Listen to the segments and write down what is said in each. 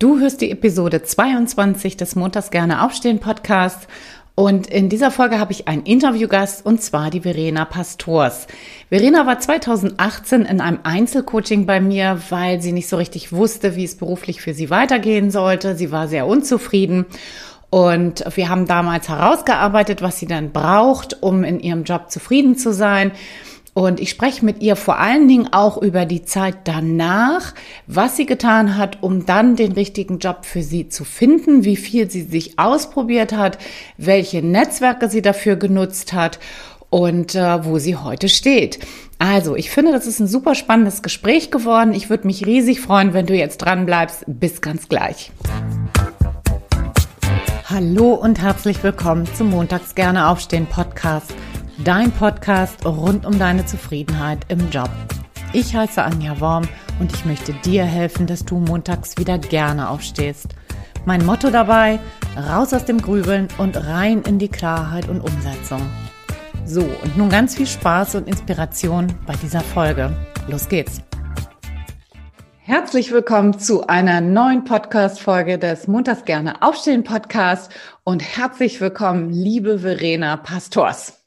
Du hörst die Episode 22 des Montags gerne aufstehen Podcast und in dieser Folge habe ich einen Interviewgast und zwar die Verena Pastors. Verena war 2018 in einem Einzelcoaching bei mir, weil sie nicht so richtig wusste, wie es beruflich für sie weitergehen sollte. Sie war sehr unzufrieden und wir haben damals herausgearbeitet, was sie dann braucht, um in ihrem Job zufrieden zu sein. Und ich spreche mit ihr vor allen Dingen auch über die Zeit danach, was sie getan hat, um dann den richtigen Job für sie zu finden, wie viel sie sich ausprobiert hat, welche Netzwerke sie dafür genutzt hat und äh, wo sie heute steht. Also, ich finde, das ist ein super spannendes Gespräch geworden. Ich würde mich riesig freuen, wenn du jetzt dran bleibst. Bis ganz gleich. Hallo und herzlich willkommen zum Montags gerne aufstehen Podcast dein Podcast rund um deine Zufriedenheit im Job. Ich heiße Anja Worm und ich möchte dir helfen, dass du montags wieder gerne aufstehst. Mein Motto dabei, raus aus dem Grübeln und rein in die Klarheit und Umsetzung. So, und nun ganz viel Spaß und Inspiration bei dieser Folge. Los geht's! Herzlich willkommen zu einer neuen Podcast-Folge des Montags gerne aufstehen Podcast und herzlich willkommen, liebe Verena Pastors.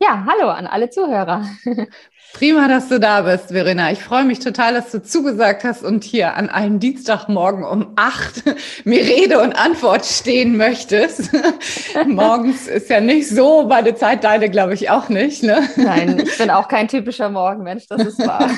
Ja, hallo an alle Zuhörer. Prima, dass du da bist, Verena. Ich freue mich total, dass du zugesagt hast und hier an einem Dienstagmorgen um acht mir Rede und Antwort stehen möchtest. Morgens ist ja nicht so meine Zeit, deine glaube ich auch nicht. Ne? Nein, ich bin auch kein typischer Morgenmensch, das ist wahr.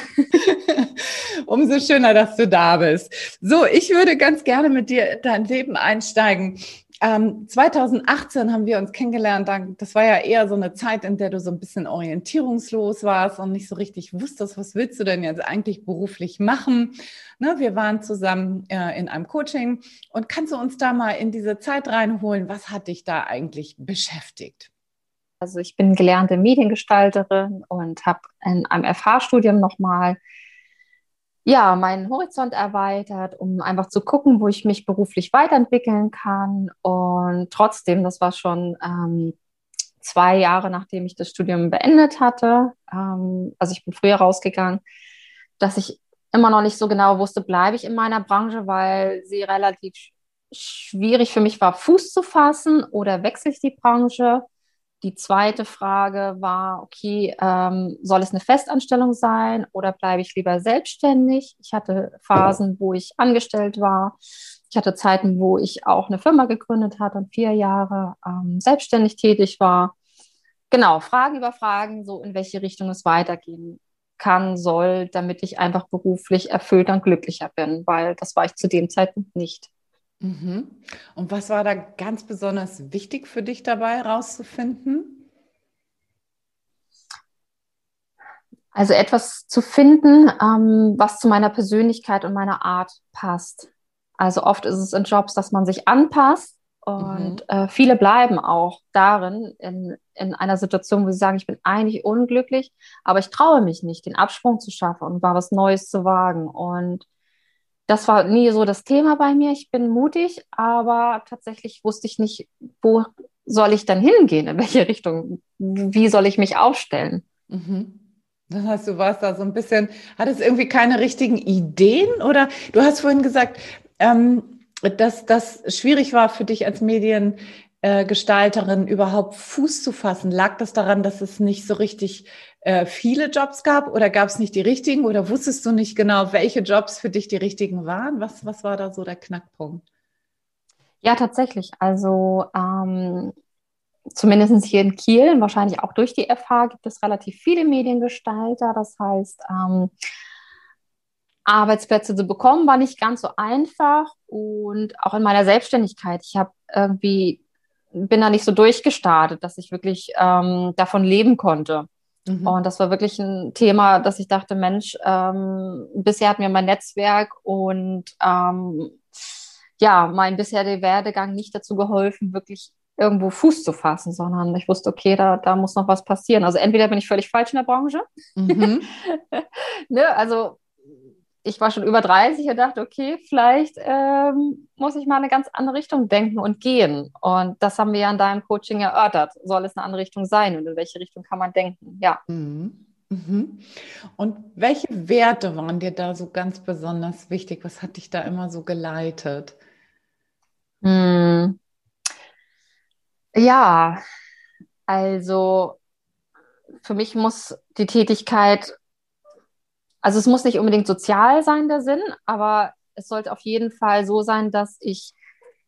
Umso schöner, dass du da bist. So, ich würde ganz gerne mit dir in dein Leben einsteigen. Ähm, 2018 haben wir uns kennengelernt. Das war ja eher so eine Zeit, in der du so ein bisschen orientierungslos warst und nicht so richtig wusstest, was willst du denn jetzt eigentlich beruflich machen. Ne, wir waren zusammen äh, in einem Coaching und kannst du uns da mal in diese Zeit reinholen? Was hat dich da eigentlich beschäftigt? Also ich bin gelernte Mediengestalterin und habe in einem FH-Studium nochmal ja, meinen Horizont erweitert, um einfach zu gucken, wo ich mich beruflich weiterentwickeln kann. Und trotzdem, das war schon ähm, zwei Jahre, nachdem ich das Studium beendet hatte, ähm, also ich bin früher rausgegangen, dass ich immer noch nicht so genau wusste, bleibe ich in meiner Branche, weil sie relativ schwierig für mich war, Fuß zu fassen oder wechsle ich die Branche. Die zweite Frage war, okay, ähm, soll es eine Festanstellung sein oder bleibe ich lieber selbstständig? Ich hatte Phasen, wo ich angestellt war. Ich hatte Zeiten, wo ich auch eine Firma gegründet hatte und vier Jahre ähm, selbstständig tätig war. Genau, Fragen über Fragen, so in welche Richtung es weitergehen kann, soll, damit ich einfach beruflich erfüllter und glücklicher bin, weil das war ich zu dem Zeitpunkt nicht. Mhm. Und was war da ganz besonders wichtig für dich dabei herauszufinden? Also etwas zu finden, ähm, was zu meiner Persönlichkeit und meiner Art passt. Also oft ist es in Jobs, dass man sich anpasst und mhm. äh, viele bleiben auch darin in, in einer Situation, wo sie sagen, ich bin eigentlich unglücklich, aber ich traue mich nicht, den Absprung zu schaffen und mal was Neues zu wagen. Und das war nie so das Thema bei mir. Ich bin mutig, aber tatsächlich wusste ich nicht, wo soll ich dann hingehen, in welche Richtung, wie soll ich mich aufstellen. Mhm. Das heißt, du warst da so ein bisschen, hattest irgendwie keine richtigen Ideen oder du hast vorhin gesagt, ähm, dass das schwierig war für dich als Mediengestalterin überhaupt Fuß zu fassen. Lag das daran, dass es nicht so richtig äh, viele Jobs gab oder gab es nicht die richtigen oder wusstest du nicht genau, welche Jobs für dich die richtigen waren? Was, was war da so der Knackpunkt? Ja, tatsächlich. Also ähm, zumindest hier in Kiel, wahrscheinlich auch durch die FH, gibt es relativ viele Mediengestalter. Das heißt, ähm, Arbeitsplätze zu bekommen war nicht ganz so einfach und auch in meiner Selbstständigkeit. Ich habe irgendwie bin da nicht so durchgestartet, dass ich wirklich ähm, davon leben konnte. Mhm. Und das war wirklich ein Thema, dass ich dachte, Mensch, ähm, bisher hat mir mein Netzwerk und ähm, ja, mein bisheriger Werdegang nicht dazu geholfen, wirklich irgendwo Fuß zu fassen, sondern ich wusste, okay, da, da muss noch was passieren. Also entweder bin ich völlig falsch in der Branche, mhm. ne, also ich war schon über 30 und dachte, okay, vielleicht ähm, muss ich mal eine ganz andere Richtung denken und gehen. Und das haben wir ja in deinem Coaching erörtert. Soll es eine andere Richtung sein und in welche Richtung kann man denken? Ja. Mhm. Mhm. Und welche Werte waren dir da so ganz besonders wichtig? Was hat dich da immer so geleitet? Hm. Ja, also für mich muss die Tätigkeit, also es muss nicht unbedingt sozial sein, der Sinn, aber es sollte auf jeden Fall so sein, dass ich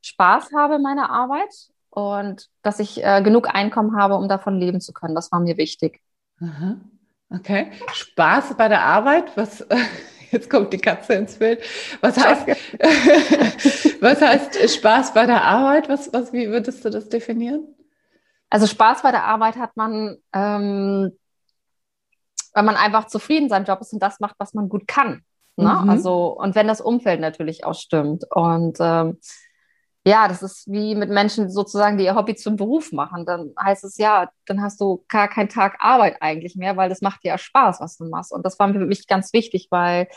Spaß habe in meiner Arbeit und dass ich äh, genug Einkommen habe, um davon leben zu können. Das war mir wichtig. Aha. Okay. Spaß bei der Arbeit? Was, jetzt kommt die Katze ins Bild. Was heißt, was heißt Spaß bei der Arbeit? Was, was, wie würdest du das definieren? Also Spaß bei der Arbeit hat man, ähm, wenn man einfach zufrieden sein Job ist und das macht, was man gut kann. Ne? Mhm. Also, und wenn das Umfeld natürlich auch stimmt. Und ähm, ja, das ist wie mit Menschen sozusagen, die ihr Hobby zum Beruf machen. Dann heißt es ja, dann hast du gar keinen Tag Arbeit eigentlich mehr, weil das macht dir ja Spaß, was du machst. Und das war für mich ganz wichtig, weil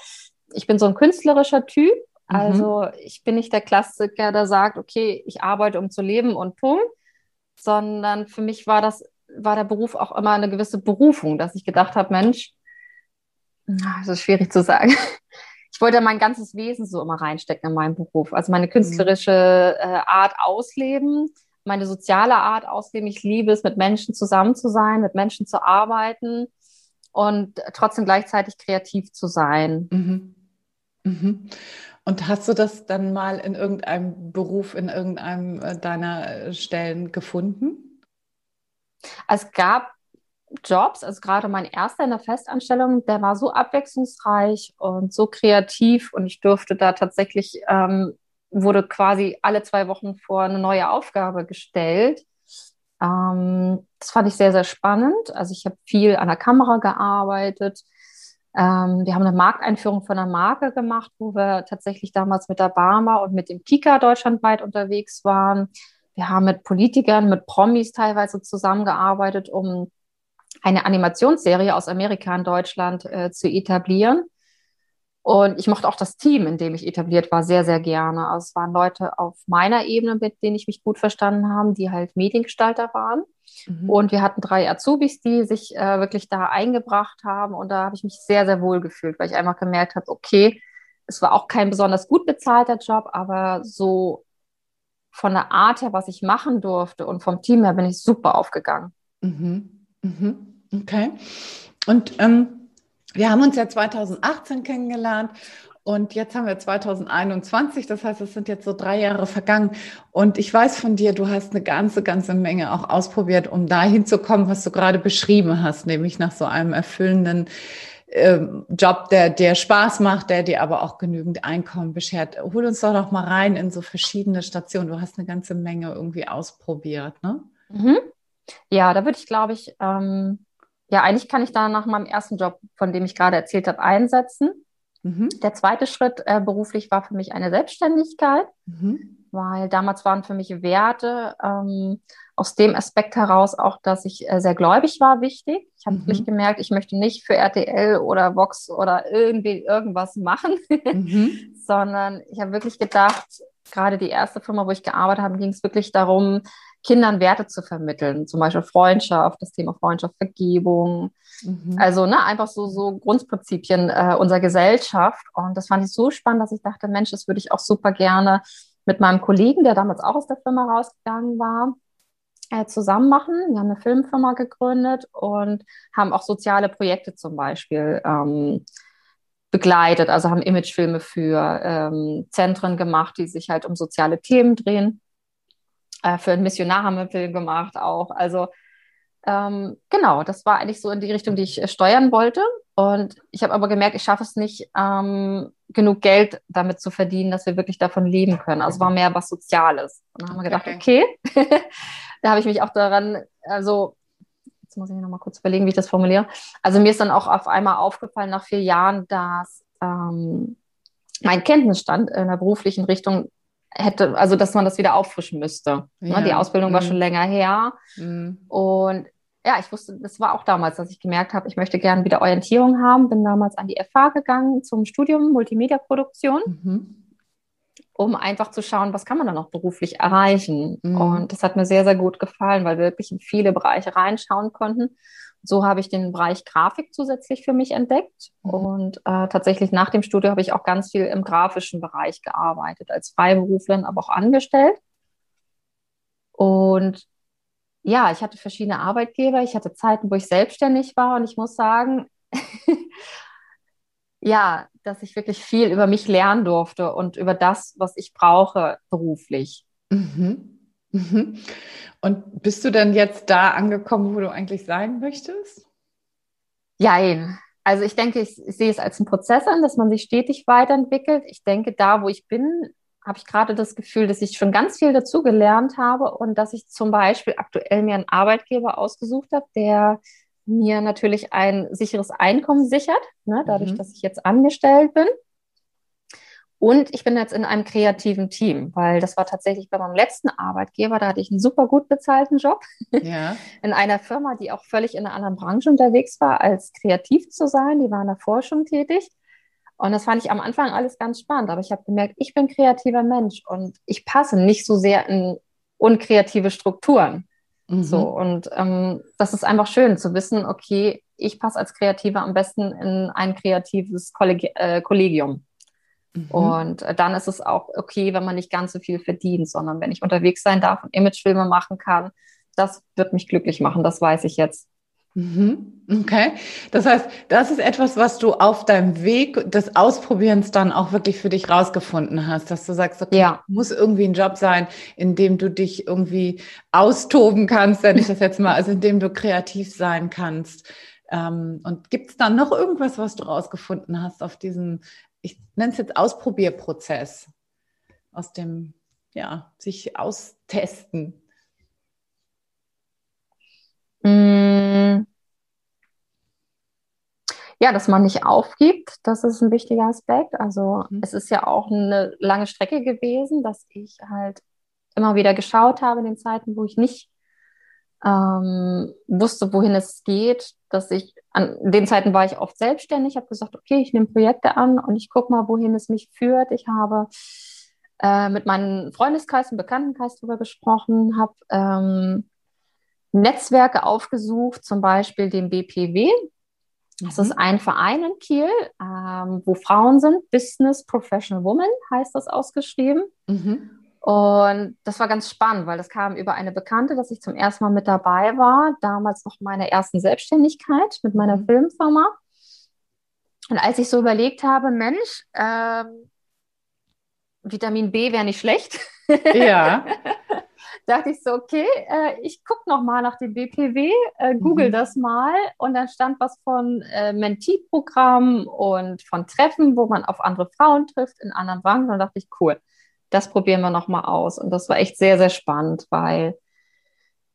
ich bin so ein künstlerischer Typ. Mhm. Also ich bin nicht der Klassiker, der sagt, okay, ich arbeite, um zu leben und Punkt, sondern für mich war das, war der Beruf auch immer eine gewisse Berufung, dass ich gedacht habe, Mensch, das ist schwierig zu sagen ich wollte mein ganzes Wesen so immer reinstecken in meinen Beruf. Also meine künstlerische äh, Art ausleben, meine soziale Art ausleben. Ich liebe es, mit Menschen zusammen zu sein, mit Menschen zu arbeiten und trotzdem gleichzeitig kreativ zu sein. Mhm. Mhm. Und hast du das dann mal in irgendeinem Beruf, in irgendeinem äh, deiner Stellen gefunden? Es gab Jobs, also gerade mein erster in der Festanstellung, der war so abwechslungsreich und so kreativ und ich durfte da tatsächlich, ähm, wurde quasi alle zwei Wochen vor eine neue Aufgabe gestellt. Ähm, das fand ich sehr, sehr spannend. Also ich habe viel an der Kamera gearbeitet. Ähm, wir haben eine Markteinführung von einer Marke gemacht, wo wir tatsächlich damals mit der Barmer und mit dem Kika deutschlandweit unterwegs waren. Wir haben mit Politikern, mit Promis teilweise zusammengearbeitet, um eine Animationsserie aus Amerika in Deutschland äh, zu etablieren. Und ich mochte auch das Team, in dem ich etabliert war, sehr, sehr gerne. Also es waren Leute auf meiner Ebene, mit denen ich mich gut verstanden habe, die halt Mediengestalter waren. Mhm. Und wir hatten drei Azubis, die sich äh, wirklich da eingebracht haben. Und da habe ich mich sehr, sehr wohl gefühlt, weil ich einfach gemerkt habe, okay, es war auch kein besonders gut bezahlter Job, aber so von der Art her, was ich machen durfte und vom Team her bin ich super aufgegangen. Mhm. Mhm. Okay. Und ähm, wir haben uns ja 2018 kennengelernt und jetzt haben wir 2021, das heißt, es sind jetzt so drei Jahre vergangen. Und ich weiß von dir, du hast eine ganze, ganze Menge auch ausprobiert, um dahin zu kommen, was du gerade beschrieben hast, nämlich nach so einem erfüllenden ähm, Job, der, der Spaß macht, der dir aber auch genügend Einkommen beschert. Hol uns doch noch mal rein in so verschiedene Stationen. Du hast eine ganze Menge irgendwie ausprobiert, ne? Mhm. Ja, da würde ich, glaube ich, ähm, ja, eigentlich kann ich da nach meinem ersten Job, von dem ich gerade erzählt habe, einsetzen. Mhm. Der zweite Schritt äh, beruflich war für mich eine Selbstständigkeit, mhm. weil damals waren für mich Werte ähm, aus dem Aspekt heraus auch, dass ich äh, sehr gläubig war, wichtig. Ich habe mhm. wirklich gemerkt, ich möchte nicht für RTL oder Vox oder irgendwie irgendwas machen, mhm. sondern ich habe wirklich gedacht, gerade die erste Firma, wo ich gearbeitet habe, ging es wirklich darum, Kindern Werte zu vermitteln, zum Beispiel Freundschaft, das Thema Freundschaft, Vergebung. Mhm. Also ne, einfach so, so Grundprinzipien äh, unserer Gesellschaft. Und das fand ich so spannend, dass ich dachte, Mensch, das würde ich auch super gerne mit meinem Kollegen, der damals auch aus der Firma rausgegangen war, äh, zusammen machen. Wir haben eine Filmfirma gegründet und haben auch soziale Projekte zum Beispiel ähm, begleitet, also haben Imagefilme für ähm, Zentren gemacht, die sich halt um soziale Themen drehen. Äh, für einen Missionar haben wir einen Film gemacht auch. Also ähm, genau, das war eigentlich so in die Richtung, die ich äh, steuern wollte. Und ich habe aber gemerkt, ich schaffe es nicht, ähm, genug Geld damit zu verdienen, dass wir wirklich davon leben können. Also war mehr was Soziales. Und dann haben wir gedacht, okay, da habe ich mich auch daran, also jetzt muss ich noch mal kurz überlegen, wie ich das formuliere. Also mir ist dann auch auf einmal aufgefallen nach vier Jahren, dass ähm, mein Kenntnisstand in der beruflichen Richtung hätte, also dass man das wieder auffrischen müsste. Ja. Ne? Die Ausbildung mhm. war schon länger her. Mhm. Und ja, ich wusste, das war auch damals, dass ich gemerkt habe, ich möchte gerne wieder Orientierung haben. Bin damals an die FH gegangen zum Studium Multimedia-Produktion, mhm. Um einfach zu schauen, was kann man dann noch beruflich erreichen. Mhm. Und das hat mir sehr, sehr gut gefallen, weil wir wirklich in viele Bereiche reinschauen konnten. so habe ich den Bereich Grafik zusätzlich für mich entdeckt. Mhm. Und äh, tatsächlich nach dem Studio habe ich auch ganz viel im grafischen Bereich gearbeitet, als Freiberuflerin, aber auch angestellt. Und ja, ich hatte verschiedene Arbeitgeber. Ich hatte Zeiten, wo ich selbstständig war. Und ich muss sagen, ja, dass ich wirklich viel über mich lernen durfte und über das, was ich brauche beruflich. Mhm. Mhm. Und bist du denn jetzt da angekommen, wo du eigentlich sein möchtest? Jein. Also ich denke, ich, ich sehe es als einen Prozess an, dass man sich stetig weiterentwickelt. Ich denke, da, wo ich bin, habe ich gerade das Gefühl, dass ich schon ganz viel dazu gelernt habe und dass ich zum Beispiel aktuell mir einen Arbeitgeber ausgesucht habe, der mir natürlich ein sicheres Einkommen sichert, ne, dadurch, mhm. dass ich jetzt angestellt bin. Und ich bin jetzt in einem kreativen Team, weil das war tatsächlich bei meinem letzten Arbeitgeber, da hatte ich einen super gut bezahlten Job ja. in einer Firma, die auch völlig in einer anderen Branche unterwegs war, als kreativ zu sein. Die war in der Forschung tätig. Und das fand ich am Anfang alles ganz spannend. Aber ich habe gemerkt, ich bin kreativer Mensch und ich passe nicht so sehr in unkreative Strukturen. Mhm. So, und ähm, das ist einfach schön zu wissen, okay, ich passe als Kreativer am besten in ein kreatives Kollegi äh, Kollegium. Mhm. Und äh, dann ist es auch okay, wenn man nicht ganz so viel verdient, sondern wenn ich unterwegs sein darf und Imagefilme machen kann, das wird mich glücklich machen, das weiß ich jetzt. Mhm. Okay. Das heißt, das ist etwas, was du auf deinem Weg des Ausprobierens dann auch wirklich für dich rausgefunden hast, dass du sagst, okay, ja. muss irgendwie ein Job sein, in dem du dich irgendwie austoben kannst, wenn ich das jetzt mal, also in dem du kreativ sein kannst. Ähm, und gibt es dann noch irgendwas, was du rausgefunden hast auf diesem ich nenne es jetzt Ausprobierprozess, aus dem, ja, sich austesten? Mm. Ja, dass man nicht aufgibt, das ist ein wichtiger Aspekt. Also mhm. es ist ja auch eine lange Strecke gewesen, dass ich halt immer wieder geschaut habe in den Zeiten, wo ich nicht ähm, wusste, wohin es geht, dass ich an den Zeiten war ich oft selbstständig, habe gesagt, okay, ich nehme Projekte an und ich gucke mal, wohin es mich führt. Ich habe äh, mit meinem Freundeskreis und Bekanntenkreis darüber gesprochen, habe ähm, Netzwerke aufgesucht, zum Beispiel den BPW. Das mhm. ist ein Verein in Kiel, ähm, wo Frauen sind. Business Professional Woman heißt das ausgeschrieben. Mhm. Und das war ganz spannend, weil das kam über eine Bekannte, dass ich zum ersten Mal mit dabei war, damals noch meine ersten Selbstständigkeit mit meiner mhm. Filmfirma. Und als ich so überlegt habe, Mensch, ähm, Vitamin B wäre nicht schlecht. Ja. dachte ich so, okay, äh, ich gucke noch mal nach dem BPW, äh, google mhm. das mal und dann stand was von äh, Mentee-Programm und von Treffen, wo man auf andere Frauen trifft in anderen Branchen und dachte ich, cool das probieren wir nochmal aus. Und das war echt sehr, sehr spannend, weil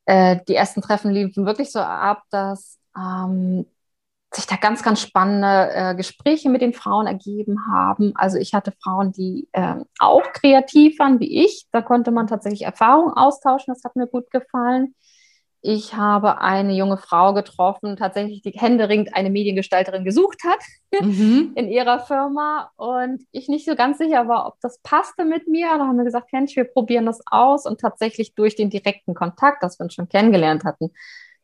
äh, die ersten Treffen liefen wirklich so ab, dass ähm, sich da ganz, ganz spannende äh, Gespräche mit den Frauen ergeben haben. Also ich hatte Frauen, die äh, auch kreativ waren wie ich. Da konnte man tatsächlich Erfahrungen austauschen. Das hat mir gut gefallen. Ich habe eine junge Frau getroffen, tatsächlich die händeringend eine Mediengestalterin gesucht hat mhm. in ihrer Firma und ich nicht so ganz sicher war, ob das passte mit mir. Da haben wir gesagt, Mensch, wir probieren das aus und tatsächlich durch den direkten Kontakt, das wir uns schon kennengelernt hatten,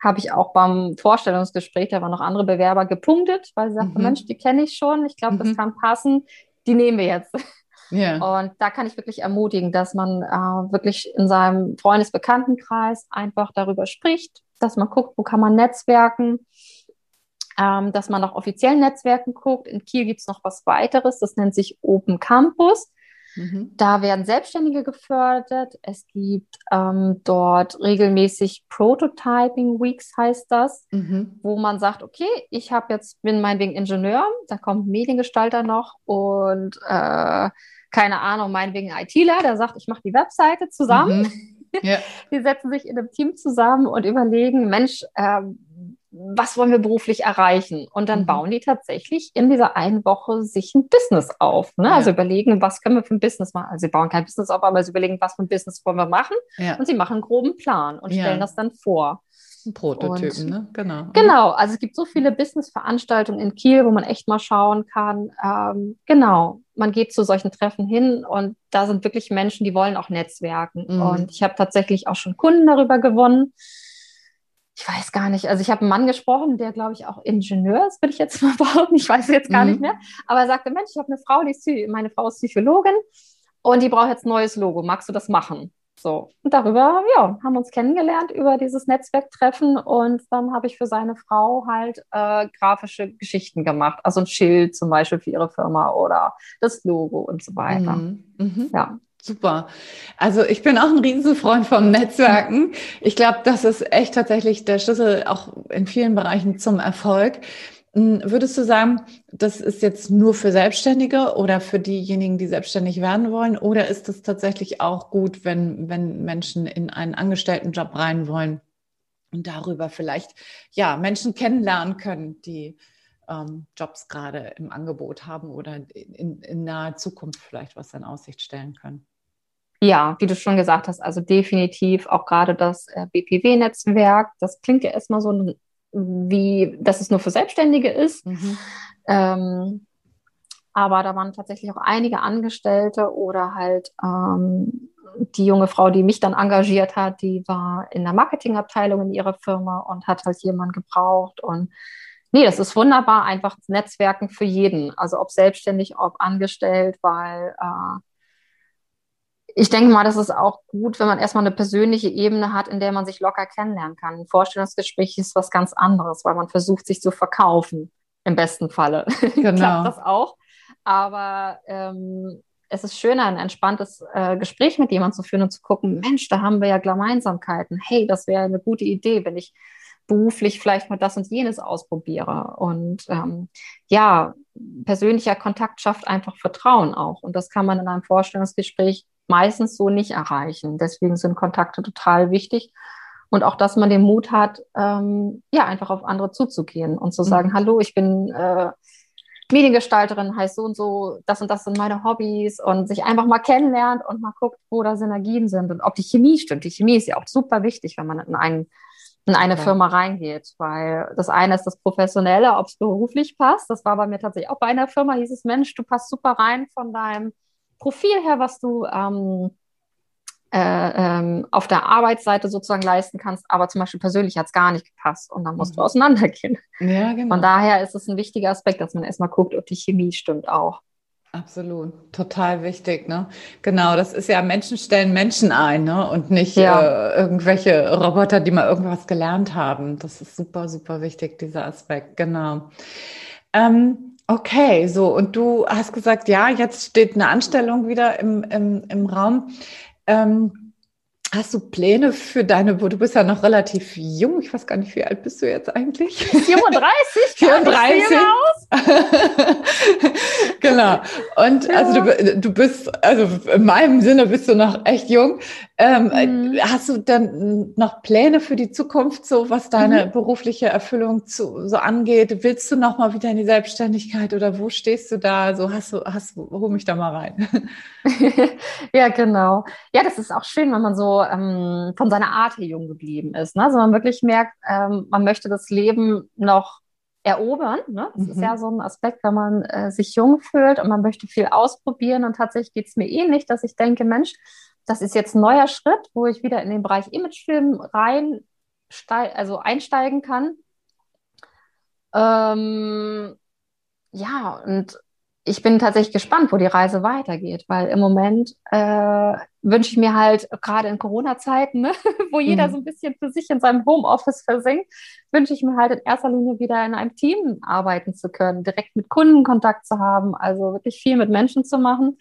habe ich auch beim Vorstellungsgespräch, da waren noch andere Bewerber gepunktet, weil sie sagten, mhm. Mensch, die kenne ich schon, ich glaube, mhm. das kann passen, die nehmen wir jetzt. Yeah. Und da kann ich wirklich ermutigen, dass man äh, wirklich in seinem Freundesbekanntenkreis einfach darüber spricht, dass man guckt, wo kann man netzwerken, ähm, dass man nach offiziellen Netzwerken guckt. In Kiel gibt es noch was weiteres, das nennt sich Open Campus. Mhm. Da werden Selbstständige gefördert. Es gibt ähm, dort regelmäßig Prototyping Weeks, heißt das, mhm. wo man sagt, okay, ich habe jetzt bin meinetwegen Ingenieur, da kommt Mediengestalter noch und äh, keine Ahnung, meinetwegen ITler, der sagt, ich mache die Webseite zusammen. Mhm. Yeah. Die setzen sich in einem Team zusammen und überlegen, Mensch, ähm, was wollen wir beruflich erreichen? Und dann mhm. bauen die tatsächlich in dieser einen Woche sich ein Business auf. Ne? Ja. Also überlegen, was können wir für ein Business machen? Also sie bauen kein Business auf, aber sie überlegen, was für ein Business wollen wir machen? Ja. Und sie machen einen groben Plan und ja. stellen das dann vor. Prototypen, und, ne? Genau. Genau, also es gibt so viele Business-Veranstaltungen in Kiel, wo man echt mal schauen kann. Ähm, genau, man geht zu solchen Treffen hin und da sind wirklich Menschen, die wollen auch netzwerken. Mhm. Und ich habe tatsächlich auch schon Kunden darüber gewonnen. Ich weiß gar nicht, also ich habe einen Mann gesprochen, der glaube ich auch Ingenieur ist, würde ich jetzt mal behaupten, ich weiß jetzt gar mhm. nicht mehr, aber er sagte, Mensch, ich habe eine Frau, die ist, meine Frau ist Psychologin und die braucht jetzt ein neues Logo, magst du das machen? So, und darüber, ja, haben uns kennengelernt über dieses Netzwerktreffen und dann habe ich für seine Frau halt äh, grafische Geschichten gemacht, also ein Schild zum Beispiel für ihre Firma oder das Logo und so weiter. Mhm. Mhm. Ja. Super. Also ich bin auch ein Riesenfreund vom Netzwerken. Ich glaube, das ist echt tatsächlich der Schlüssel auch in vielen Bereichen zum Erfolg. Hm, würdest du sagen, das ist jetzt nur für Selbstständige oder für diejenigen, die selbstständig werden wollen? Oder ist es tatsächlich auch gut, wenn, wenn Menschen in einen Angestelltenjob rein wollen und darüber vielleicht ja Menschen kennenlernen können, die ähm, Jobs gerade im Angebot haben oder in, in naher Zukunft vielleicht was in Aussicht stellen können? Ja, wie du schon gesagt hast, also definitiv auch gerade das äh, BPW-Netzwerk, das klingt ja erstmal so wie, dass es nur für Selbstständige ist. Mhm. Ähm, aber da waren tatsächlich auch einige Angestellte oder halt ähm, die junge Frau, die mich dann engagiert hat, die war in der Marketingabteilung in ihrer Firma und hat halt jemanden gebraucht. Und nee, das ist wunderbar, einfach Netzwerken für jeden. Also ob selbstständig, ob angestellt, weil äh, ich denke mal, das ist auch gut, wenn man erstmal eine persönliche Ebene hat, in der man sich locker kennenlernen kann. Ein Vorstellungsgespräch ist was ganz anderes, weil man versucht, sich zu verkaufen, im besten Falle. Genau. Klappt das auch. Aber ähm, es ist schöner, ein entspanntes äh, Gespräch mit jemandem zu führen und zu gucken, Mensch, da haben wir ja Gemeinsamkeiten. Hey, das wäre eine gute Idee, wenn ich beruflich vielleicht mal das und jenes ausprobiere. Und ähm, ja, persönlicher Kontakt schafft einfach Vertrauen auch. Und das kann man in einem Vorstellungsgespräch meistens so nicht erreichen. Deswegen sind Kontakte total wichtig. Und auch, dass man den Mut hat, ähm, ja, einfach auf andere zuzugehen und zu sagen, mhm. hallo, ich bin äh, Mediengestalterin, heißt so und so, das und das sind meine Hobbys und sich einfach mal kennenlernt und mal guckt, wo da Synergien sind und ob die Chemie stimmt. Die Chemie ist ja auch super wichtig, wenn man in, einen, in eine ja. Firma reingeht, weil das eine ist das Professionelle, ob es beruflich passt. Das war bei mir tatsächlich auch bei einer Firma, hieß es, Mensch, du passt super rein von deinem Profil her, was du ähm, äh, ähm, auf der Arbeitsseite sozusagen leisten kannst, aber zum Beispiel persönlich hat es gar nicht gepasst und dann musst mhm. du auseinandergehen. Ja, genau. Von daher ist es ein wichtiger Aspekt, dass man erstmal guckt, ob die Chemie stimmt auch. Absolut, total wichtig, ne? Genau, das ist ja Menschen stellen Menschen ein, ne? Und nicht ja. äh, irgendwelche Roboter, die mal irgendwas gelernt haben. Das ist super, super wichtig, dieser Aspekt, genau. Ähm, Okay, so, und du hast gesagt, ja, jetzt steht eine Anstellung wieder im, im, im Raum. Ähm, Hast du Pläne für deine, du bist ja noch relativ jung, ich weiß gar nicht, wie alt bist du jetzt eigentlich? 34? 34? genau. Und also du, du bist, also in meinem Sinne bist du noch echt jung. Ähm, mhm. Hast du dann noch Pläne für die Zukunft, so was deine mhm. berufliche Erfüllung zu, so angeht? Willst du noch mal wieder in die Selbstständigkeit oder wo stehst du da? So hast du, hast, hol mich da mal rein. ja, genau. Ja, das ist auch schön, wenn man so ähm, von seiner Art her jung geblieben ist. Ne? Also man wirklich merkt, ähm, man möchte das Leben noch erobern. Ne? Das mhm. ist ja so ein Aspekt, wenn man äh, sich jung fühlt und man möchte viel ausprobieren. Und tatsächlich geht es mir ähnlich, dass ich denke, Mensch, das ist jetzt ein neuer Schritt, wo ich wieder in den Bereich Imagefilm rein, also einsteigen kann. Ähm, ja, und ich bin tatsächlich gespannt, wo die Reise weitergeht, weil im Moment äh, wünsche ich mir halt, gerade in Corona-Zeiten, ne, wo jeder mhm. so ein bisschen für sich in seinem Homeoffice versinkt, wünsche ich mir halt in erster Linie wieder in einem Team arbeiten zu können, direkt mit Kunden Kontakt zu haben, also wirklich viel mit Menschen zu machen.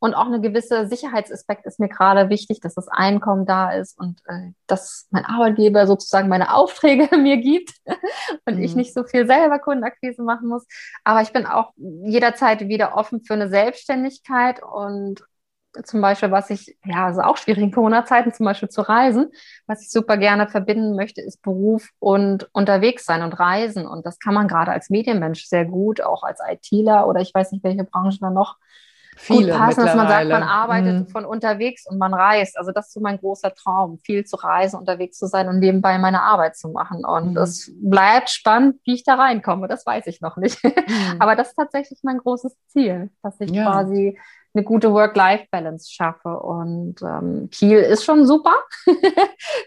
Und auch eine gewisse Sicherheitsaspekt ist mir gerade wichtig, dass das Einkommen da ist und äh, dass mein Arbeitgeber sozusagen meine Aufträge mir gibt und mhm. ich nicht so viel selber Kundenakquise machen muss. Aber ich bin auch jederzeit wieder offen für eine Selbstständigkeit und zum Beispiel, was ich, ja, also auch schwierig in Corona-Zeiten zum Beispiel zu reisen, was ich super gerne verbinden möchte, ist Beruf und unterwegs sein und reisen. Und das kann man gerade als Medienmensch sehr gut, auch als ITler oder ich weiß nicht, welche Branche da noch Viele gut passen, dass man sagt, man arbeitet mhm. von unterwegs und man reist. Also das ist so mein großer Traum, viel zu reisen, unterwegs zu sein und nebenbei meine Arbeit zu machen. Und mhm. es bleibt spannend, wie ich da reinkomme. Das weiß ich noch nicht. Mhm. Aber das ist tatsächlich mein großes Ziel, dass ich ja. quasi eine gute Work-Life-Balance schaffe. Und ähm, Kiel ist schon super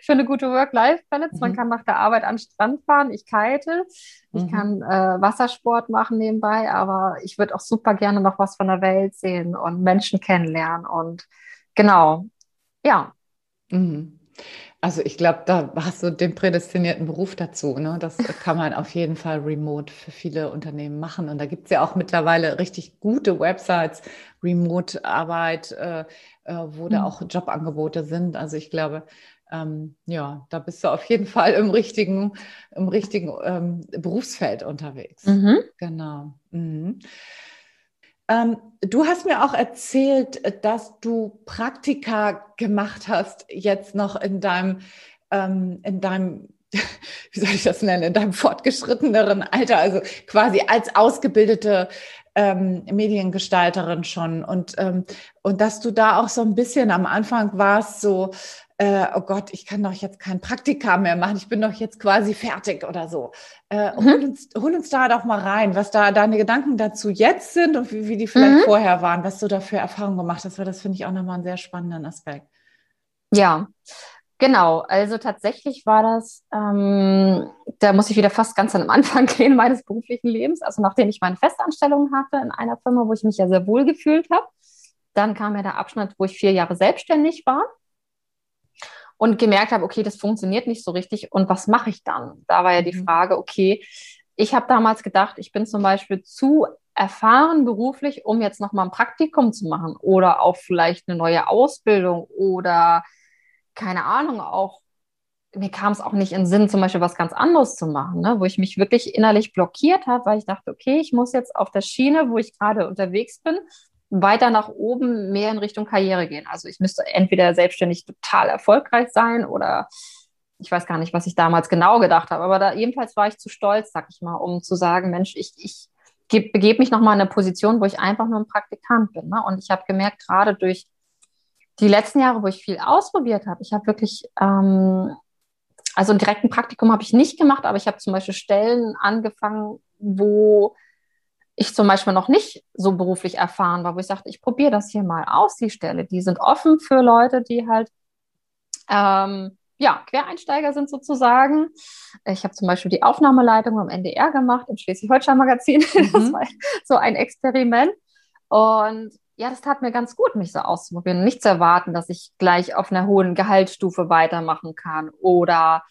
für eine gute Work-Life-Balance. Man mhm. kann nach der Arbeit an den Strand fahren, ich kite, ich mhm. kann äh, Wassersport machen nebenbei, aber ich würde auch super gerne noch was von der Welt sehen und Menschen kennenlernen. Und genau, ja. Mhm. Also ich glaube, da hast du den prädestinierten Beruf dazu. Ne? Das kann man auf jeden Fall remote für viele Unternehmen machen. Und da gibt es ja auch mittlerweile richtig gute Websites, Remote-Arbeit, äh, äh, wo mhm. da auch Jobangebote sind. Also ich glaube, ähm, ja, da bist du auf jeden Fall im richtigen, im richtigen ähm, Berufsfeld unterwegs. Mhm. Genau. Mhm. Ähm, du hast mir auch erzählt, dass du Praktika gemacht hast, jetzt noch in deinem, ähm, in deinem, wie soll ich das nennen, in deinem fortgeschritteneren Alter, also quasi als ausgebildete ähm, Mediengestalterin schon. Und, ähm, und dass du da auch so ein bisschen am Anfang warst, so, äh, oh Gott, ich kann doch jetzt kein Praktika mehr machen, ich bin doch jetzt quasi fertig oder so. Äh, mhm. hol, uns, hol uns da doch mal rein, was da deine Gedanken dazu jetzt sind und wie, wie die vielleicht mhm. vorher waren, was du da für Erfahrungen gemacht hast, weil das finde ich auch nochmal einen sehr spannenden Aspekt. Ja, Genau, also tatsächlich war das, ähm, da muss ich wieder fast ganz am Anfang gehen meines beruflichen Lebens. Also nachdem ich meine Festanstellung hatte in einer Firma, wo ich mich ja sehr wohl gefühlt habe, dann kam ja der Abschnitt, wo ich vier Jahre selbstständig war und gemerkt habe, okay, das funktioniert nicht so richtig und was mache ich dann? Da war ja die mhm. Frage, okay, ich habe damals gedacht, ich bin zum Beispiel zu erfahren beruflich, um jetzt nochmal ein Praktikum zu machen oder auch vielleicht eine neue Ausbildung oder keine Ahnung, auch mir kam es auch nicht in Sinn, zum Beispiel was ganz anderes zu machen, ne? wo ich mich wirklich innerlich blockiert habe, weil ich dachte, okay, ich muss jetzt auf der Schiene, wo ich gerade unterwegs bin, weiter nach oben mehr in Richtung Karriere gehen. Also ich müsste entweder selbstständig total erfolgreich sein oder ich weiß gar nicht, was ich damals genau gedacht habe, aber da jedenfalls war ich zu stolz, sag ich mal, um zu sagen, Mensch, ich, ich begebe mich nochmal in eine Position, wo ich einfach nur ein Praktikant bin. Ne? Und ich habe gemerkt, gerade durch die letzten Jahre, wo ich viel ausprobiert habe, ich habe wirklich, ähm, also einen direkten Praktikum habe ich nicht gemacht, aber ich habe zum Beispiel Stellen angefangen, wo ich zum Beispiel noch nicht so beruflich erfahren war, wo ich sagte, ich probiere das hier mal aus, die Stelle. Die sind offen für Leute, die halt ähm, ja, Quereinsteiger sind sozusagen. Ich habe zum Beispiel die Aufnahmeleitung am NDR gemacht, im Schleswig-Holstein-Magazin. Mhm. Das war so ein Experiment. Und ja, das tat mir ganz gut, mich so auszuprobieren. Nicht zu erwarten, dass ich gleich auf einer hohen Gehaltsstufe weitermachen kann oder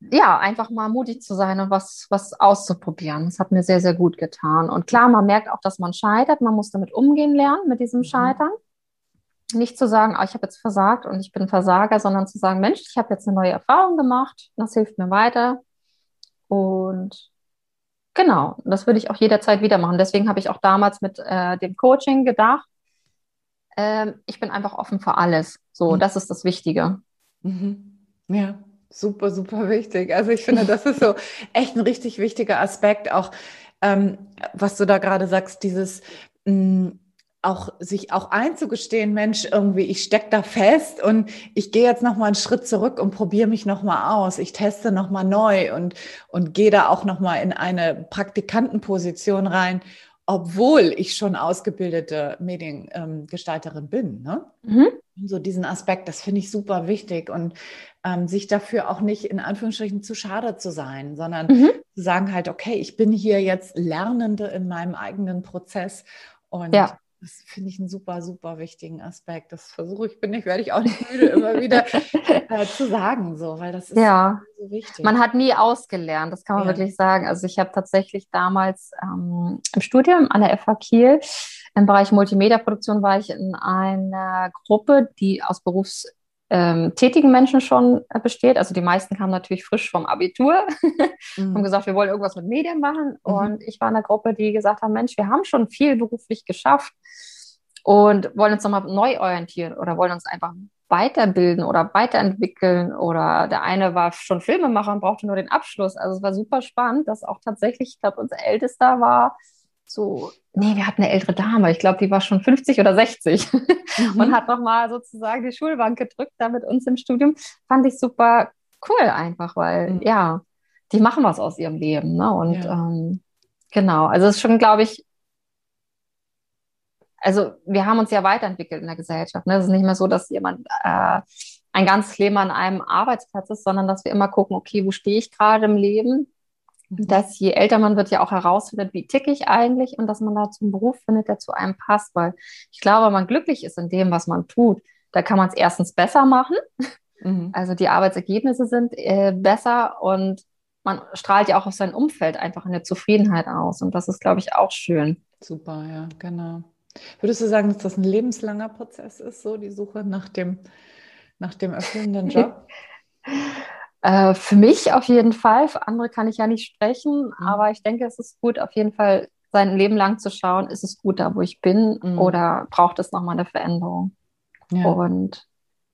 ja, einfach mal mutig zu sein und was, was auszuprobieren. Das hat mir sehr, sehr gut getan. Und klar, man merkt auch, dass man scheitert. Man muss damit umgehen lernen, mit diesem mhm. Scheitern. Nicht zu sagen, oh, ich habe jetzt versagt und ich bin Versager, sondern zu sagen, Mensch, ich habe jetzt eine neue Erfahrung gemacht. Das hilft mir weiter. Und genau, das würde ich auch jederzeit wieder machen. Deswegen habe ich auch damals mit äh, dem Coaching gedacht, äh, ich bin einfach offen für alles. So, mhm. das ist das Wichtige. Mhm. Ja, Super, super wichtig. Also ich finde, das ist so echt ein richtig wichtiger Aspekt, auch ähm, was du da gerade sagst, dieses mh, mm, auch sich auch einzugestehen, Mensch, irgendwie ich stecke da fest und ich gehe jetzt noch mal einen Schritt zurück und probiere mich noch mal aus. Ich teste noch mal neu und und gehe da auch noch mal in eine Praktikantenposition rein, obwohl ich schon ausgebildete Mediengestalterin ähm, bin. Ne? Mhm. So diesen Aspekt, das finde ich super wichtig und ähm, sich dafür auch nicht in Anführungsstrichen zu schade zu sein, sondern mhm. zu sagen halt, okay, ich bin hier jetzt Lernende in meinem eigenen Prozess und ja. Das finde ich einen super, super wichtigen Aspekt. Das versuche ich, bin ich, werde ich auch nicht müde, immer wieder äh, zu sagen, so, weil das ist ja. so wichtig. Man hat nie ausgelernt, das kann man ja. wirklich sagen. Also ich habe tatsächlich damals ähm, im Studium an der FH Kiel im Bereich Multimedia-Produktion war ich in einer Gruppe, die aus Berufs ähm, Menschen schon äh, besteht. Also die meisten kamen natürlich frisch vom Abitur, mhm. haben gesagt, wir wollen irgendwas mit Medien machen. Mhm. Und ich war in einer Gruppe, die gesagt haben, Mensch, wir haben schon viel beruflich geschafft und wollen uns nochmal neu orientieren oder wollen uns einfach weiterbilden oder weiterentwickeln. Oder der eine war schon Filmemacher und brauchte nur den Abschluss. Also es war super spannend, dass auch tatsächlich, ich glaube, unser Ältester war so, nee, wir hatten eine ältere Dame, ich glaube, die war schon 50 oder 60 mhm. und hat nochmal sozusagen die Schulbank gedrückt da mit uns im Studium. Fand ich super cool einfach, weil mhm. ja, die machen was aus ihrem Leben. Ne? Und ja. ähm, genau, also es ist schon, glaube ich, also wir haben uns ja weiterentwickelt in der Gesellschaft. Ne? Es ist nicht mehr so, dass jemand äh, ein ganzes Leben an einem Arbeitsplatz ist, sondern dass wir immer gucken, okay, wo stehe ich gerade im Leben? Mhm. Dass je älter man wird, ja auch herausfindet, wie ticke ich eigentlich und dass man da zum Beruf findet, der zu einem passt. Weil ich glaube, wenn man glücklich ist in dem, was man tut, da kann man es erstens besser machen. Mhm. Also die Arbeitsergebnisse sind äh, besser und man strahlt ja auch auf sein Umfeld einfach eine Zufriedenheit aus. Und das ist, glaube ich, auch schön. Super, ja, genau. Würdest du sagen, dass das ein lebenslanger Prozess ist, so die Suche nach dem, nach dem erfüllenden Job? äh, für mich auf jeden Fall. Für andere kann ich ja nicht sprechen, mhm. aber ich denke, es ist gut, auf jeden Fall sein Leben lang zu schauen, ist es gut da, wo ich bin mhm. oder braucht es nochmal eine Veränderung? Ja. Und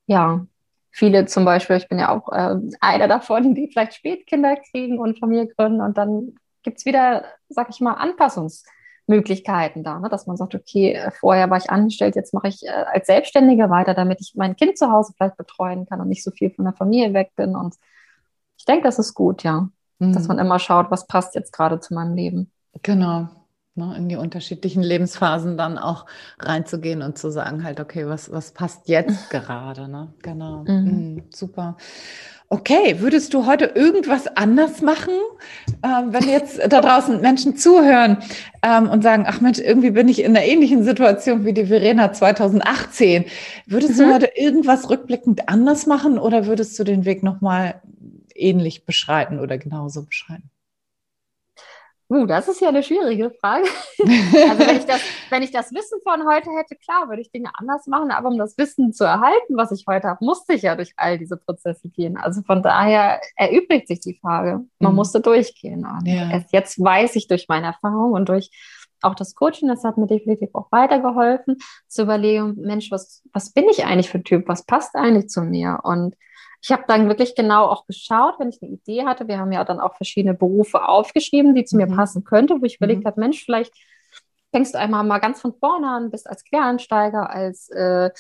ja, viele zum Beispiel, ich bin ja auch äh, einer davon, die vielleicht Spätkinder kriegen und Familie gründen und dann gibt es wieder, sag ich mal, Anpassungs- Möglichkeiten da, ne? dass man sagt, okay, äh, vorher war ich angestellt, jetzt mache ich äh, als Selbstständige weiter, damit ich mein Kind zu Hause vielleicht betreuen kann und nicht so viel von der Familie weg bin. Und denke, das ist gut, ja, mhm. dass man immer schaut, was passt jetzt gerade zu meinem Leben. Genau. Ne, in die unterschiedlichen Lebensphasen dann auch reinzugehen und zu sagen, halt, okay, was, was passt jetzt gerade? Ne? Genau. Mhm. Mhm, super. Okay, würdest du heute irgendwas anders machen, ähm, wenn jetzt da draußen Menschen zuhören ähm, und sagen, ach Mensch, irgendwie bin ich in einer ähnlichen Situation wie die Verena 2018. Würdest mhm. du heute irgendwas rückblickend anders machen oder würdest du den Weg nochmal ähnlich beschreiten oder genauso beschreiten? Uh, das ist ja eine schwierige Frage. also wenn ich, das, wenn ich das Wissen von heute hätte, klar, würde ich Dinge anders machen, aber um das Wissen zu erhalten, was ich heute habe, musste ich ja durch all diese Prozesse gehen. Also von daher erübrigt sich die Frage. Man mhm. musste durchgehen. Und ja. erst jetzt weiß ich durch meine Erfahrung und durch auch das Coaching, das hat mir definitiv auch weitergeholfen, zu überlegen, Mensch, was, was bin ich eigentlich für ein Typ? Was passt eigentlich zu mir? Und ich habe dann wirklich genau auch geschaut, wenn ich eine Idee hatte. Wir haben ja dann auch verschiedene Berufe aufgeschrieben, die zu mhm. mir passen könnte, wo ich überlegt mhm. habe, Mensch, vielleicht fängst du einmal mal ganz von vorne an, bist als Quereinsteiger, als äh,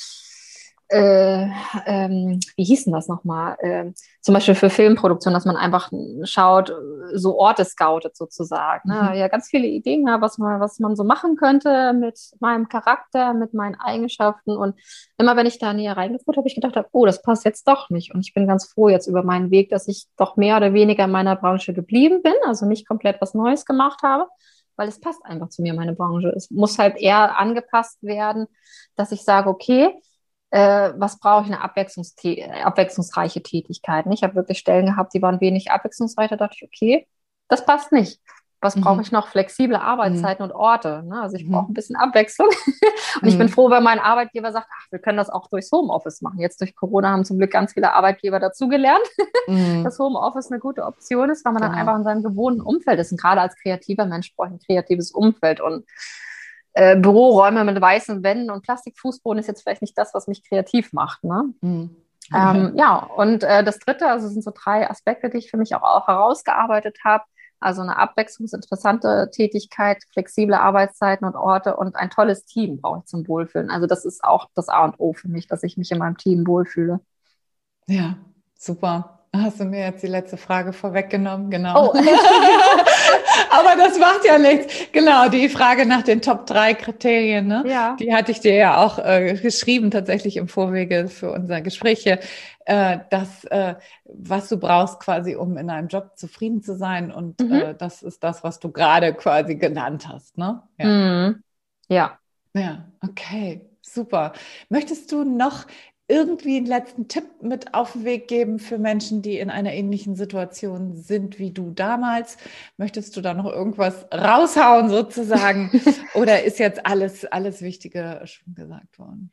äh, ähm, wie hießen das nochmal? Äh, zum Beispiel für Filmproduktion, dass man einfach schaut, so Orte scoutet sozusagen. Ne? Mhm. Ja, ganz viele Ideen, ja, was man, was man so machen könnte mit meinem Charakter, mit meinen Eigenschaften. Und immer wenn ich da näher reingeführt habe, ich gedacht habe, oh, das passt jetzt doch nicht. Und ich bin ganz froh jetzt über meinen Weg, dass ich doch mehr oder weniger in meiner Branche geblieben bin, also nicht komplett was Neues gemacht habe weil es passt einfach zu mir, meine Branche. Es muss halt eher angepasst werden, dass ich sage, okay, äh, was brauche ich, eine abwechslungsreiche Tätigkeit. Ich habe wirklich Stellen gehabt, die waren wenig abwechslungsreich. Da dachte ich, okay, das passt nicht. Was mhm. brauche ich noch? Flexible Arbeitszeiten mhm. und Orte. Ne? Also ich brauche mhm. ein bisschen Abwechslung. und ich bin mhm. froh, wenn mein Arbeitgeber sagt, ach, wir können das auch durchs Homeoffice machen. Jetzt durch Corona haben zum Glück ganz viele Arbeitgeber dazugelernt, mhm. dass Homeoffice eine gute Option ist, weil man genau. dann einfach in seinem gewohnten Umfeld ist. Und gerade als kreativer Mensch brauche ich ein kreatives Umfeld. Und äh, Büroräume mit weißen Wänden und Plastikfußboden ist jetzt vielleicht nicht das, was mich kreativ macht. Ne? Mhm. Ähm, ja, und äh, das dritte, also sind so drei Aspekte, die ich für mich auch, auch herausgearbeitet habe. Also eine abwechslungsinteressante Tätigkeit, flexible Arbeitszeiten und Orte und ein tolles Team brauche ich zum Wohlfühlen. Also das ist auch das A und O für mich, dass ich mich in meinem Team wohlfühle. Ja, super. Hast du mir jetzt die letzte Frage vorweggenommen? Genau. Oh. Aber das macht ja nichts. Genau, die Frage nach den Top 3 Kriterien, ne? Ja. Die hatte ich dir ja auch äh, geschrieben, tatsächlich im Vorwege für unser Gespräch Äh, das, äh, was du brauchst quasi, um in einem Job zufrieden zu sein. Und mhm. äh, das ist das, was du gerade quasi genannt hast, ne? Ja. Mhm. Ja. Ja, okay. Super. Möchtest du noch irgendwie einen letzten Tipp mit auf den Weg geben für Menschen, die in einer ähnlichen Situation sind wie du damals? Möchtest du da noch irgendwas raushauen sozusagen? Oder ist jetzt alles, alles Wichtige schon gesagt worden?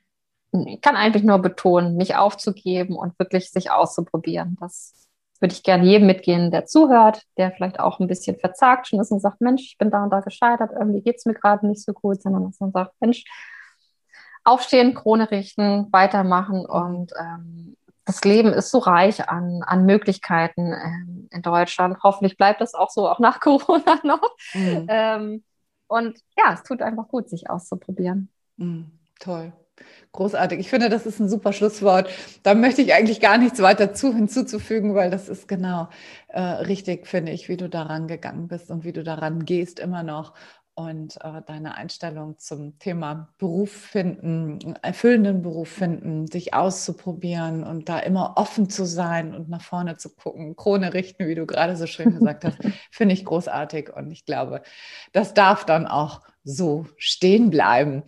Ich kann eigentlich nur betonen, nicht aufzugeben und wirklich sich auszuprobieren. Das würde ich gerne jedem mitgehen, der zuhört, der vielleicht auch ein bisschen verzagt schon ist und sagt, Mensch, ich bin da und da gescheitert, irgendwie geht es mir gerade nicht so gut, sondern dass man sagt, Mensch, aufstehen, Krone richten, weitermachen und ähm, das Leben ist so reich an, an Möglichkeiten ähm, in Deutschland. Hoffentlich bleibt das auch so, auch nach Corona noch. Mhm. Ähm, und ja, es tut einfach gut, sich auszuprobieren. Mhm. Toll. Großartig. Ich finde, das ist ein super Schlusswort. Da möchte ich eigentlich gar nichts weiter zu, hinzuzufügen, weil das ist genau äh, richtig, finde ich, wie du daran gegangen bist und wie du daran gehst immer noch. Und äh, deine Einstellung zum Thema Beruf finden, erfüllenden Beruf finden, sich auszuprobieren und da immer offen zu sein und nach vorne zu gucken, Krone richten, wie du gerade so schön gesagt hast, finde ich großartig und ich glaube, das darf dann auch so stehen bleiben.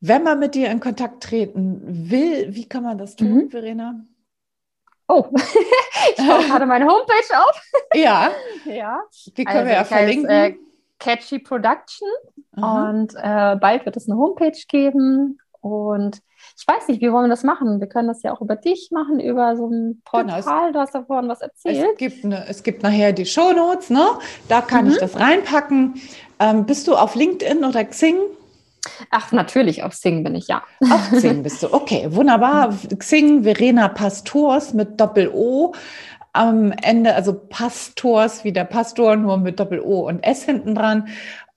Wenn man mit dir in Kontakt treten will, wie kann man das tun, mhm. Verena? Oh, ich mache gerade meine Homepage auf. Ja. ja. Die können also, wir ja verlinken. Heißt, äh, Catchy Production. Aha. Und äh, bald wird es eine Homepage geben. Und ich weiß nicht, wie wollen wir das machen? Wir können das ja auch über dich machen, über so ein Portal. Genau, du hast da vorhin was erzählt. Es gibt, eine, es gibt nachher die Shownotes, ne? Da kann mhm. ich das reinpacken. Ähm, bist du auf LinkedIn oder Xing? Ach, natürlich, auf Xing bin ich, ja. Auf Xing bist du, okay, wunderbar. Xing, Verena Pastors mit Doppel-O am Ende, also Pastors wie der Pastor, nur mit Doppel-O und S hinten dran.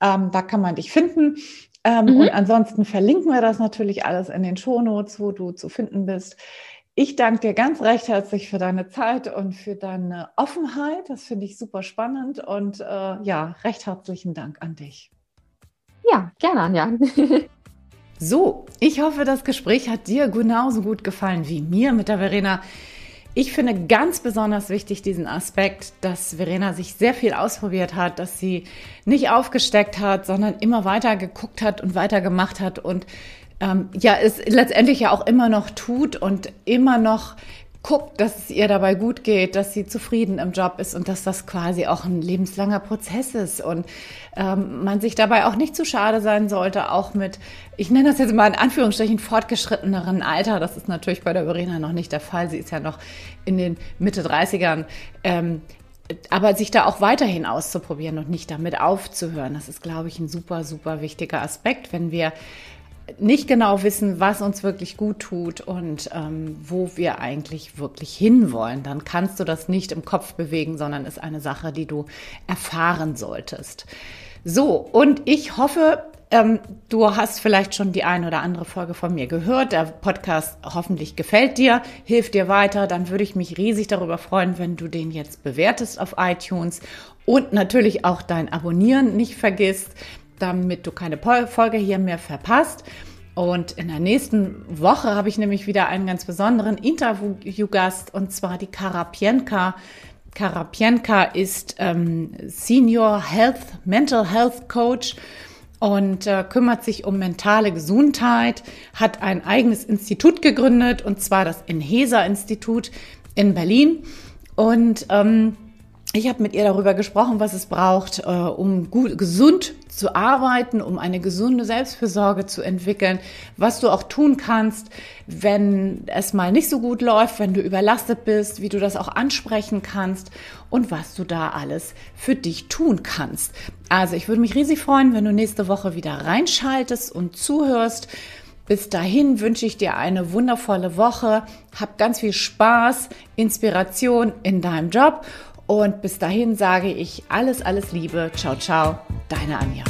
Ähm, da kann man dich finden. Ähm, mhm. Und ansonsten verlinken wir das natürlich alles in den Shownotes, wo du zu finden bist. Ich danke dir ganz recht herzlich für deine Zeit und für deine Offenheit. Das finde ich super spannend und äh, ja, recht herzlichen Dank an dich. Ja, gerne, Anja. so, ich hoffe, das Gespräch hat dir genauso gut gefallen wie mir mit der Verena. Ich finde ganz besonders wichtig diesen Aspekt, dass Verena sich sehr viel ausprobiert hat, dass sie nicht aufgesteckt hat, sondern immer weiter geguckt hat und weiter gemacht hat und ähm, ja, es letztendlich ja auch immer noch tut und immer noch guckt, dass es ihr dabei gut geht, dass sie zufrieden im Job ist und dass das quasi auch ein lebenslanger Prozess ist und ähm, man sich dabei auch nicht zu schade sein sollte, auch mit, ich nenne das jetzt mal in Anführungsstrichen, fortgeschritteneren Alter. Das ist natürlich bei der Verena noch nicht der Fall. Sie ist ja noch in den Mitte 30ern. Ähm, aber sich da auch weiterhin auszuprobieren und nicht damit aufzuhören, das ist, glaube ich, ein super, super wichtiger Aspekt, wenn wir nicht genau wissen, was uns wirklich gut tut und ähm, wo wir eigentlich wirklich hinwollen, dann kannst du das nicht im Kopf bewegen, sondern ist eine Sache, die du erfahren solltest. So, und ich hoffe, ähm, du hast vielleicht schon die eine oder andere Folge von mir gehört. Der Podcast hoffentlich gefällt dir, hilft dir weiter. Dann würde ich mich riesig darüber freuen, wenn du den jetzt bewertest auf iTunes und natürlich auch dein Abonnieren nicht vergisst damit du keine Folge hier mehr verpasst. Und in der nächsten Woche habe ich nämlich wieder einen ganz besonderen Interviewgast und zwar die Karapienka. Karapienka ist ähm, Senior Health, Mental Health Coach und äh, kümmert sich um mentale Gesundheit, hat ein eigenes Institut gegründet und zwar das Inhesa Institut in Berlin. Und ähm, ich habe mit ihr darüber gesprochen, was es braucht, äh, um gut, gesund zu arbeiten, um eine gesunde Selbstfürsorge zu entwickeln, was du auch tun kannst, wenn es mal nicht so gut läuft, wenn du überlastet bist, wie du das auch ansprechen kannst und was du da alles für dich tun kannst. Also ich würde mich riesig freuen, wenn du nächste Woche wieder reinschaltest und zuhörst. Bis dahin wünsche ich dir eine wundervolle Woche. Hab ganz viel Spaß, Inspiration in deinem Job und bis dahin sage ich alles, alles Liebe. Ciao, ciao, deine Anja.